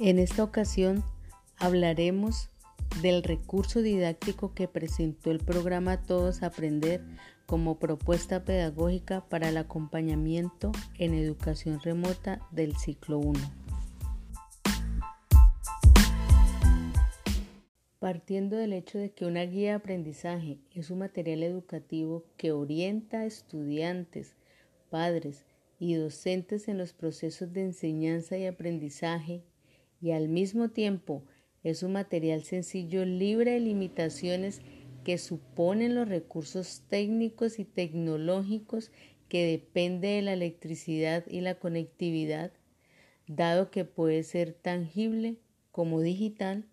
En esta ocasión hablaremos del recurso didáctico que presentó el programa Todos Aprender como propuesta pedagógica para el acompañamiento en educación remota del ciclo 1. Partiendo del hecho de que una guía de aprendizaje es un material educativo que orienta a estudiantes, padres y docentes en los procesos de enseñanza y aprendizaje y al mismo tiempo es un material sencillo libre de limitaciones que suponen los recursos técnicos y tecnológicos que depende de la electricidad y la conectividad, dado que puede ser tangible como digital,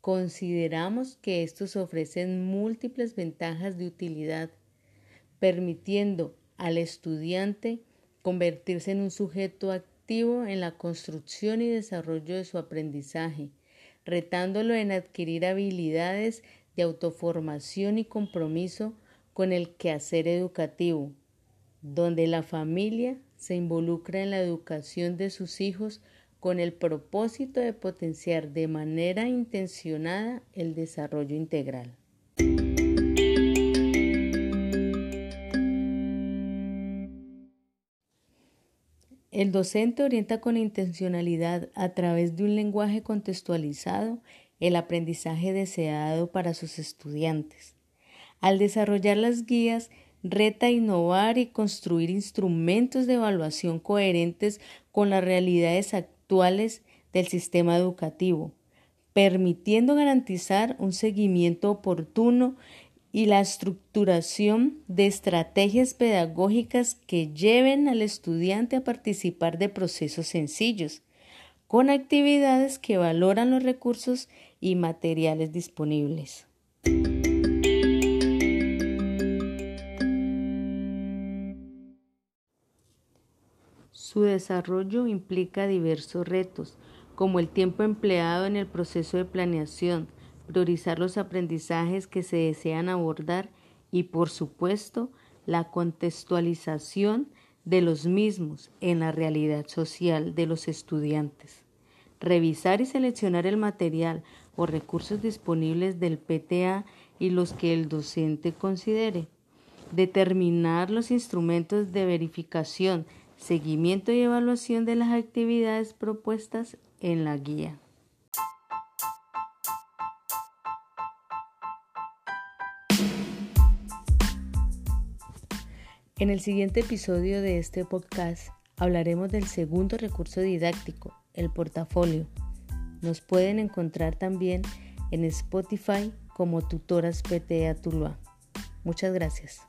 consideramos que estos ofrecen múltiples ventajas de utilidad, permitiendo al estudiante convertirse en un sujeto activo en la construcción y desarrollo de su aprendizaje, retándolo en adquirir habilidades de autoformación y compromiso con el quehacer educativo, donde la familia se involucra en la educación de sus hijos con el propósito de potenciar de manera intencionada el desarrollo integral. El docente orienta con intencionalidad a través de un lenguaje contextualizado el aprendizaje deseado para sus estudiantes. Al desarrollar las guías, reta innovar y construir instrumentos de evaluación coherentes con las realidades actuales del sistema educativo, permitiendo garantizar un seguimiento oportuno y la estructuración de estrategias pedagógicas que lleven al estudiante a participar de procesos sencillos, con actividades que valoran los recursos y materiales disponibles. Su desarrollo implica diversos retos, como el tiempo empleado en el proceso de planeación, priorizar los aprendizajes que se desean abordar y, por supuesto, la contextualización de los mismos en la realidad social de los estudiantes. Revisar y seleccionar el material o recursos disponibles del PTA y los que el docente considere. Determinar los instrumentos de verificación, seguimiento y evaluación de las actividades propuestas en la guía. En el siguiente episodio de este podcast hablaremos del segundo recurso didáctico, el portafolio. Nos pueden encontrar también en Spotify como Tutoras PTA Tuluá. Muchas gracias.